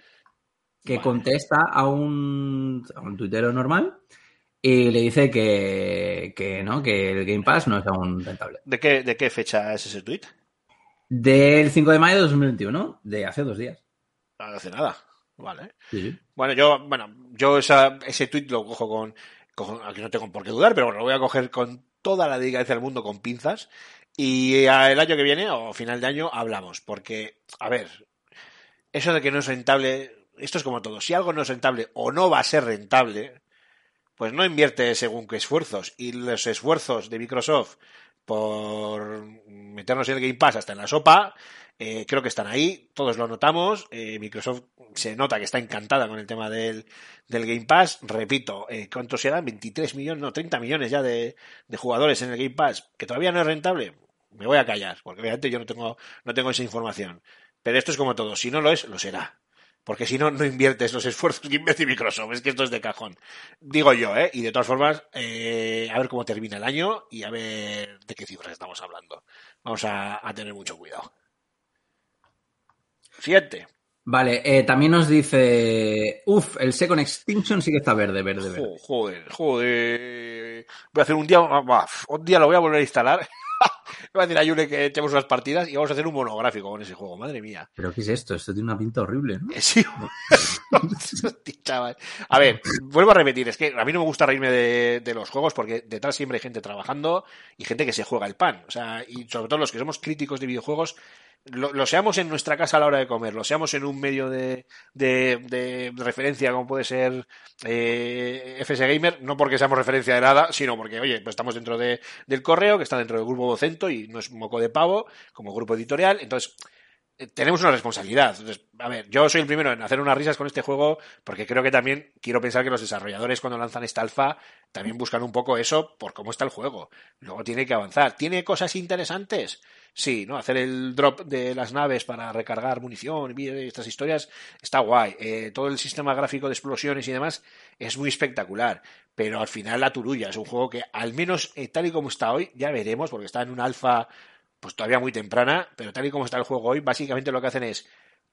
que Vale. contesta a un, a un tuitero normal y le dice que, que no, que el Game Pass no es aún rentable. ¿De qué, ¿De qué fecha es ese tweet? Del 5 de mayo de 2021, de hace dos días. No hace nada. Vale. Sí. Bueno, yo, bueno, yo esa, ese tweet lo cojo con, cojo- aquí no tengo por qué dudar, pero bueno, lo voy a coger con toda la dedicación del mundo con pinzas. Y el año que viene, o final de año, hablamos. Porque, a ver, eso de que no es rentable, esto es como todo. Si algo no es rentable o no va a ser rentable, pues no invierte según qué esfuerzos. Y los esfuerzos de Microsoft por meternos en el Game Pass hasta en la sopa, eh, creo que están ahí, todos lo notamos. eh, Microsoft se nota que está encantada con el tema del, del Game Pass. Repito, eh, ¿cuántos serán? 23 millones, no, 30 millones ya de, de jugadores en el Game Pass, que todavía no es rentable. Me voy a callar, porque obviamente yo no tengo, no tengo esa información. Pero esto es como todo, si no lo es, lo será. Porque si no, no inviertes los esfuerzos que invierte Microsoft. Es que esto es de cajón. Digo yo, ¿eh? Y de todas formas, eh, a ver cómo termina el año y a ver de qué cifras estamos hablando. Vamos a, a tener mucho cuidado. Siguiente. Vale, eh, también nos dice, uff, el Second Extinction sí que está verde, verde, verde. Jo- Joder, joder. Voy a hacer un día, un día lo voy a volver a instalar. *laughs* voy a decir a Yule que echemos unas partidas y vamos a hacer un monográfico con ese juego. Madre mía. Pero ¿qué es esto? Esto tiene una pinta horrible, ¿no? Eh, Sí. *laughs* A ver, vuelvo a repetir, es que a mí no me gusta reírme de, de los juegos porque detrás siempre hay gente trabajando y gente que se juega el pan. O sea, y sobre todo los que somos críticos de videojuegos, lo, seamos en nuestra casa a la hora de comer, lo seamos en un medio de, de- de referencia como puede ser eh, FS Gamer, no porque seamos referencia de nada, sino porque, oye, pues estamos dentro de, del correo, que está dentro del grupo Vocento y no es moco de pavo como grupo editorial. Entonces, eh, tenemos una responsabilidad. Entonces, a ver, yo soy el primero en hacer unas risas con este juego porque creo que también quiero pensar que los desarrolladores cuando lanzan esta alfa también buscan un poco eso por cómo está el juego. Luego tiene que avanzar. ¿Tiene cosas interesantes? Sí, ¿no? Hacer el drop de las naves para recargar munición y estas historias está guay. Eh, todo el sistema gráfico de explosiones y demás es muy espectacular. Pero al final la turulla es un juego que al menos eh, tal y como está hoy, ya veremos, porque está en un alfa pues todavía muy temprana, pero tal y como está el juego hoy, básicamente lo que hacen es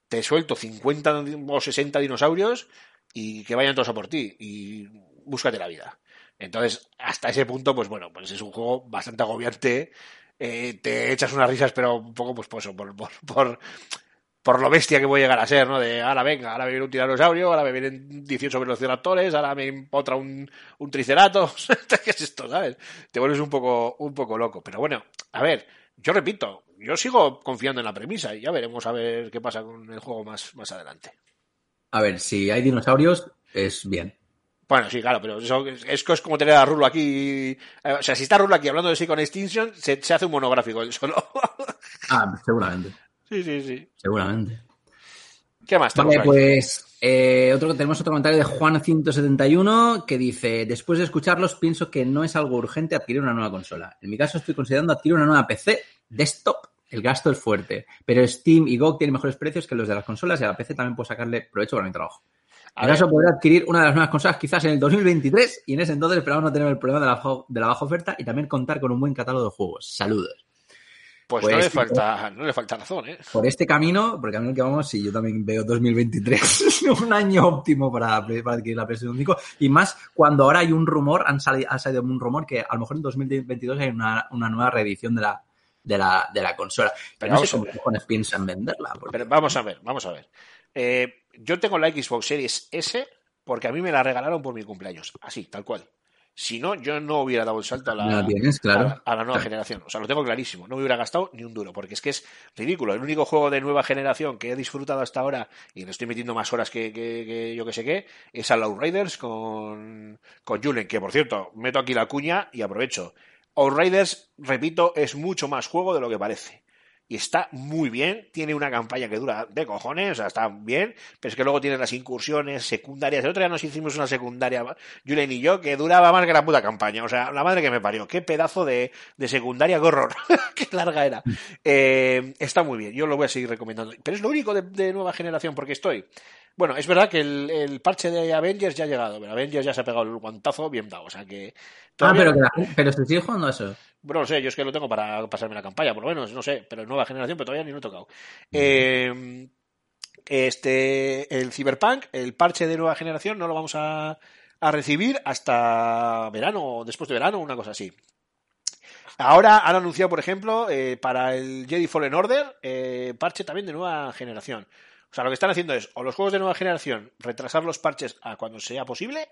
te suelto 50 o 60 dinosaurios y que vayan todos a por ti y búscate la vida. Entonces, hasta ese punto, pues bueno, pues es un juego bastante agobiante. Eh, te echas unas risas, pero un poco, pues, pues por, lo bestia que voy a llegar a ser, ¿no? De ahora venga, ahora me viene un tiranosaurio, ahora me vienen 18 velociraptores, ahora me empotra un, un triceratops. *laughs* ¿Qué es esto, sabes? Te vuelves un poco, un poco loco. Pero bueno, a ver, yo repito, yo sigo confiando en la premisa y ya veremos a ver qué pasa con el juego más, más adelante. A ver, si hay dinosaurios, es bien. Bueno, sí, claro, pero eso es, es como tener a Rulo aquí. eh, O sea, si está Rulo aquí hablando de Second Extinction, se, se hace un monográfico él solo. *laughs* Ah, seguramente, sí, sí, sí. seguramente. ¿Qué más Vale, pues eh, otro, tenemos otro comentario de Juan171 que dice, después de escucharlos pienso que no es algo urgente adquirir una nueva consola. En mi caso estoy considerando adquirir una nueva PC desktop. El gasto es fuerte, pero Steam y GOG tienen mejores precios que los de las consolas y a la PC también puedo sacarle provecho para mi trabajo. Caso podré adquirir una de las nuevas consolas quizás en el 2023 y en ese entonces esperamos no tener el problema de la, bajo- de la baja oferta y también contar con un buen catálogo de juegos. Saludos. Pues, pues no, le sí, falta, no le falta razón, ¿eh? por este camino, por el camino que vamos, sí, yo también veo 2023 *laughs* un año óptimo para, para adquirir la PlayStation 5. Y más cuando ahora hay un rumor, han salido, ha salido un rumor que a lo mejor en 2022 hay una, una nueva reedición de la, de la, de la consola. Pero, Pero no sé cómo piensan venderla. porque- Pero vamos a ver, vamos a ver. Eh, yo tengo la Xbox Series S porque a mí me la regalaron por mi cumpleaños. Así, tal cual. Si no, yo no hubiera dado el salto a la, La tienes, claro. a la- a la nueva generación. O sea, lo tengo clarísimo. No me hubiera gastado ni un duro, porque es que es ridículo. El único juego de nueva generación que he disfrutado hasta ahora, y le estoy metiendo más horas que, que- que yo que sé qué, es a Outriders con, con Julen, que por cierto, meto aquí la cuña y aprovecho. Outriders, repito, es mucho más juego de lo que parece. Y está muy bien, tiene una campaña que dura de cojones, o sea, está bien, pero es que luego tiene las incursiones secundarias. El otro día nos hicimos una secundaria, Julen y yo, que duraba más que la puta campaña. O sea, la madre que me parió. Qué pedazo de, de secundaria, qué horror. *laughs* qué larga era. Eh, está muy bien, yo lo voy a seguir recomendando. Pero es lo único de, nueva generación, porque estoy. Bueno, es verdad que el, el parche de Avengers ya ha llegado, pero Avengers ya se ha pegado el guantazo bien dado. O sea que. Ah, pero, que la gente- pero sigue jugando a eso. bueno, no sé, yo es que lo tengo para pasarme la campaña, por lo menos, no sé, pero nueva generación, pero todavía ni lo he tocado. Eh, este, el Cyberpunk, el parche de nueva generación, no lo vamos a, a recibir hasta verano, o después de verano, una cosa así. Ahora han anunciado, por ejemplo, eh, para el Jedi Fallen Order, eh, parche también de nueva generación. O sea, lo que están haciendo es, o los juegos de nueva generación, retrasar los parches a cuando sea posible,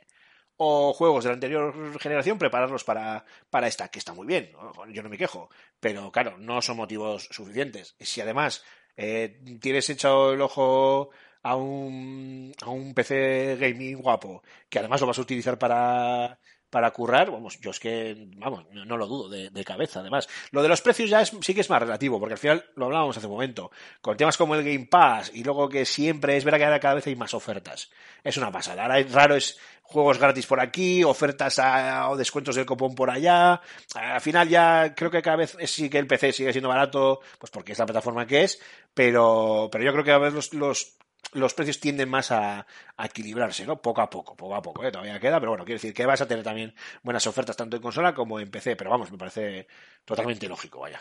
o juegos de la anterior generación prepararlos para, para esta, que está muy bien, yo no me quejo, pero claro, no son motivos suficientes. Si además eh, tienes echado el ojo a un, a un PC gaming guapo, que además lo vas a utilizar para, para currar, vamos, yo es que, vamos, no, lo dudo de, cabeza, además. Lo de los precios ya es, sí que es más relativo, porque al final lo hablábamos hace un momento, con temas como el Game Pass y luego que siempre es verdad que ahora cada vez hay más ofertas. Es una pasada. Ahora es raro es juegos gratis por aquí, ofertas o descuentos del copón por allá. Al final ya creo que cada vez sí que el PC sigue siendo barato, pues porque es la plataforma que es, pero, pero yo creo que a los, los, los precios tienden más a, a equilibrarse, ¿no? Poco a poco, poco a poco, ¿eh? Todavía queda, pero bueno, quiero decir que vas a tener también buenas ofertas tanto en consola como en PC, pero vamos, me parece totalmente lógico, vaya.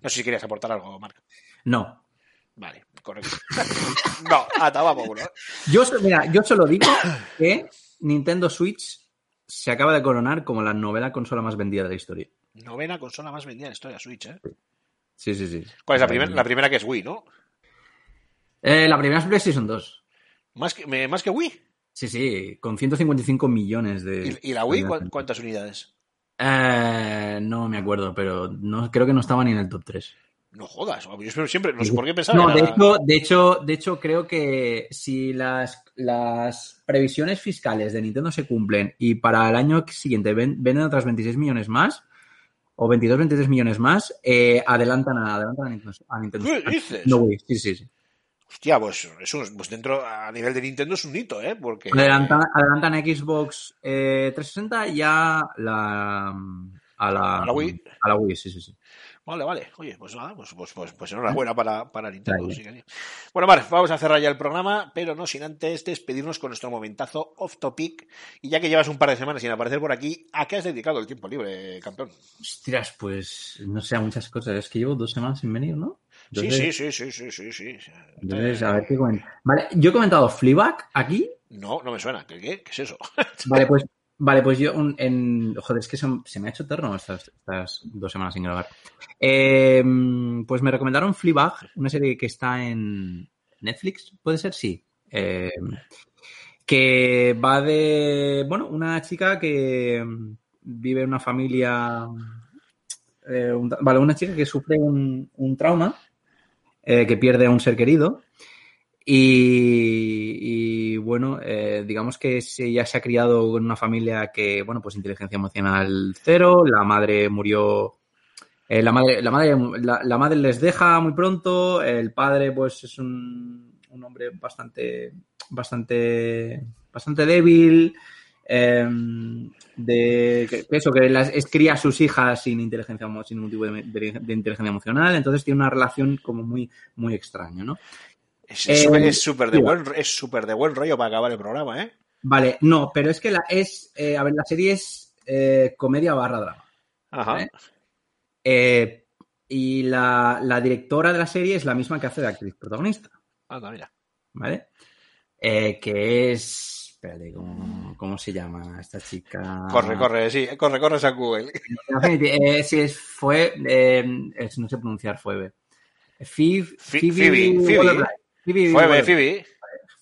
No sé si querías aportar algo, Marc. No. Vale, correcto. *laughs* no, ata, vamos, uno. Yo, mira, yo solo digo que Nintendo Switch se acaba de coronar como la novela consola más vendida de la historia. Novena consola más vendida en la historia Switch, ¿eh? Sí, sí, sí. ¿Cuál es la primera? La primera que es Wii, ¿no? Eh, la primera es PlayStation 2. Más que, me- más que Wii. Sí, sí, con 155 millones de... ¿Y, y la Wii cuán- cuántas unidades? Eh, no me acuerdo, pero no, creo que no estaba ni en el top 3. No jodas, yo espero siempre, no sé por qué pensaba. No, de hecho, de hecho, de hecho, creo que si las, las previsiones fiscales de Nintendo se cumplen y para el año siguiente ven- venden otras 26 millones más, o 22, 23 millones más, eh, adelantan, a, adelantan a Nintendo. A Nintendo ¿Qué dices? No, güey, sí, sí, sí. Hostia, pues, es un- pues dentro, a nivel de Nintendo es un hito, ¿eh? Porque... Adelantan, Xbox eh, 360 y a la, a la, ¿A la Wii? A la Wii, sí, sí, sí. Vale, vale. Oye, pues nada, pues, pues, pues, pues enhorabuena para, para Nintendo. Sí. Bueno, vale, vamos a cerrar ya el programa, pero no sin antes despedirnos con nuestro momentazo off topic. Y ya que llevas un par de semanas sin aparecer por aquí, ¿a qué has dedicado el tiempo libre, campeón? Hostias, pues no sé, a muchas cosas. Es que llevo dos semanas sin venir, ¿no? Sí, Entonces- sí, sí, sí, sí, sí, sí. Entonces, a ver qué comento. Vale, yo he comentado Fleabag aquí. No, no me suena. ¿Qué, qué? ¿Qué es eso? *laughs* Vale, pues, vale, pues yo en. Joder, es que se me ha hecho eterno estas, estas dos semanas sin grabar. Eh, pues me recomendaron Fleabag, una serie que está en Netflix, ¿puede ser? Sí. Eh, que va de. Bueno, una chica que vive en una familia. eh, un- vale, una chica que sufre un, un trauma, eh, que pierde a un ser querido. Y, y, bueno, eh, digamos que ella se ha criado en una familia que, bueno, pues inteligencia emocional cero, la madre murió, eh, la, madre, la, madre, la, madre les deja muy pronto, el padre pues es un hombre bastante, bastante, bastante débil, eh, de que- eso, que las, es cría a sus hijas sin inteligencia, sin ningún tipo de, de- de inteligencia emocional, entonces tiene una relación como muy, muy extraña, ¿no? Es Eh, súper de, buen, es de buen rollo para acabar el programa, ¿eh? Vale, no, pero es que la es, eh, a ver, la serie es eh, comedia barra drama. Ajá. Y la, la directora de la serie es la misma que hace de actriz protagonista, Anda, mira. ¿vale? Que es, Espérate, ¿cómo, cómo se llama esta chica? Corre, corre, sí, corre, corre esa Google. Eh, sí, es- fue. eh, es- no sé pronunciar Phoebe. Phoebe. Phoebe, Phoebe. Phoebe. Fue Waller- Phoebe.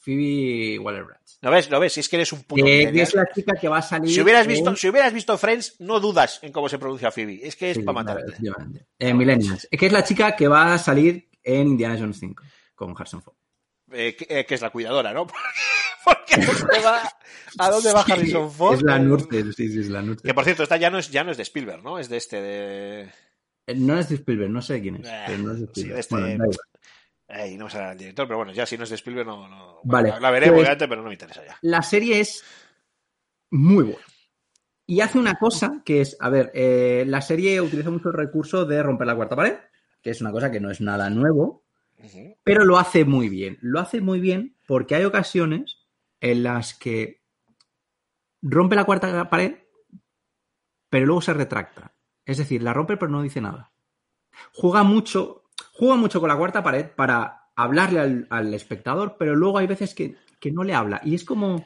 Puebbe Waller-Bridge. ¿Lo ves? ¿Lo ves? Si es que eres un puto que es la chica que va a salir. Si hubieras, visto, si hubieras visto Friends, no dudas en cómo se pronuncia Phoebe. Es que es Sí, para claro, matarte. efectivamente. Eh, Millennials. Es que es la chica que va a salir en Indiana Jones 5 con Harrison Ford. Eh, que, eh, que es la cuidadora, ¿no? *laughs* Porque ¿a dónde va, ¿a dónde va Harrison Ford? Es la Nurse, sí, sí, es la Nurse. Que por cierto, esta ya no es, ya no es de Spielberg, ¿no? Es de este de. Eh, No es de Spielberg, no sé quién es. Eh, pero no es de sí, Spielberg. de este- Bueno. Ey, no me sale el director, pero bueno, ya si no es de Spielberg, no. no Vale, la, la veré, pues- obviamente, pero no me interesa ya. la serie es muy buena. Y hace una cosa que es, a ver, eh, la serie utiliza mucho el recurso de romper la cuarta pared, que es una cosa que no es nada nuevo, Pero lo hace muy bien. Lo hace muy bien porque hay ocasiones en las que rompe la cuarta pared, pero luego se retracta. Es decir, la rompe pero no dice nada. Juega mucho, juega mucho con la cuarta pared para hablarle al, al espectador, pero luego hay veces que, que no le habla. Y es como.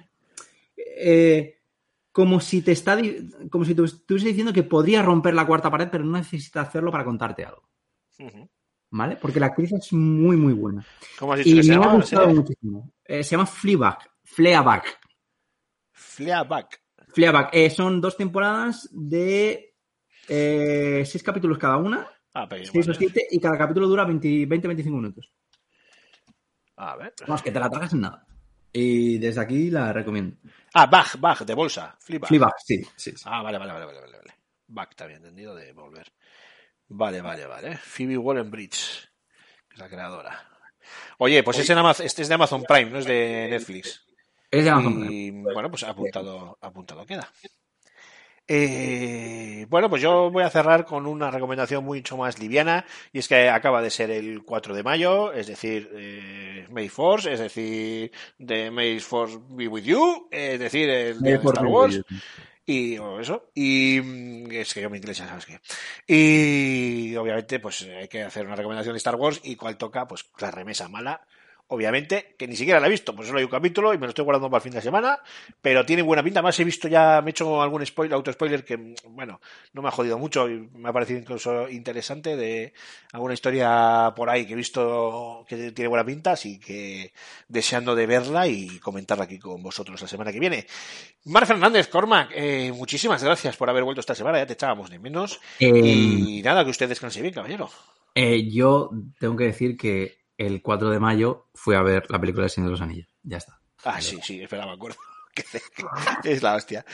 eh, como si te está como si te estuviese diciendo que podría romper la cuarta pared, pero no necesita hacerlo para contarte algo. ¿Vale? Porque la actriz es muy, muy buena. ¿Cómo has dicho Y que se me ha llama? gustado muchísimo. Eh, se llama Fleabag. Fleabag. Fleabag. Fleabag. Eh, son dos temporadas de eh, seis capítulos cada una. Ah, pero Seis o siete. Y cada capítulo dura 20-25 minutos. A ver. Vamos, que te la tragas en nada. Y desde aquí la recomiendo. Ah, Bag, Bag, de bolsa. Fleabag. Fleabag, sí, sí, sí. Ah, vale, vale, vale, vale, vale. vale. Bag también entendido de volver. Vale, vale, vale. Phoebe Waller-Bridge, que es la creadora. Oye, pues es en Amazon, este es de Amazon Prime, no es de Netflix. Es de Amazon Prime. Y bueno, pues apuntado, apuntado queda. Eh, bueno, pues yo voy a cerrar con una recomendación mucho más liviana y es que acaba de ser el 4 de mayo, es decir, eh, May Force, es decir, de May Force be with you, es decir, el día de Star Wars. Y eso. Y mm, es que yo mi inglés ya sabes que. Y obviamente, pues hay que hacer una recomendación de Star Wars. Y cuál toca, pues la remesa mala. Obviamente, que ni siquiera la he visto, pues solo hay un capítulo y me lo estoy guardando para el fin de semana, pero tiene buena pinta. Más he visto ya, me he hecho algún spoiler, auto spoiler que, bueno, no me ha jodido mucho y me ha parecido incluso interesante de alguna historia por ahí que he visto que tiene buena pinta, así que deseando de verla y comentarla aquí con vosotros la semana que viene. Mar Fernández, Cormac, eh, muchísimas gracias por haber vuelto esta semana, ya te echábamos de menos. Eh, Y nada, que usted descanse bien, caballero. eh, yo tengo que decir que el 4 de mayo fui a ver la película de Señor de los Anillos. Ya está. Ah, sí, sí, espera, me acuerdo. *laughs* Es la hostia.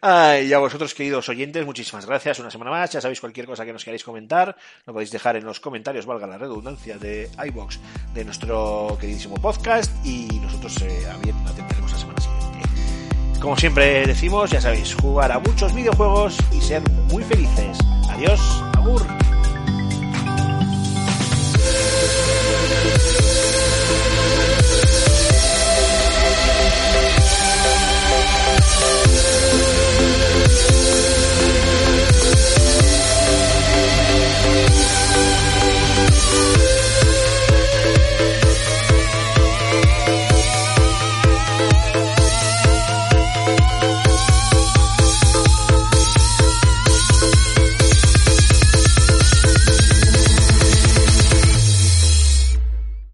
Ay, y a vosotros, queridos oyentes, muchísimas gracias. Una semana más. Ya sabéis, cualquier cosa que nos queráis comentar, lo podéis dejar en los comentarios, valga la redundancia, de iBox de nuestro queridísimo podcast. Y nosotros eh, a bien atenderemos la semana siguiente. Como siempre decimos, ya sabéis, jugar a muchos videojuegos y ser muy felices. Adiós, agur.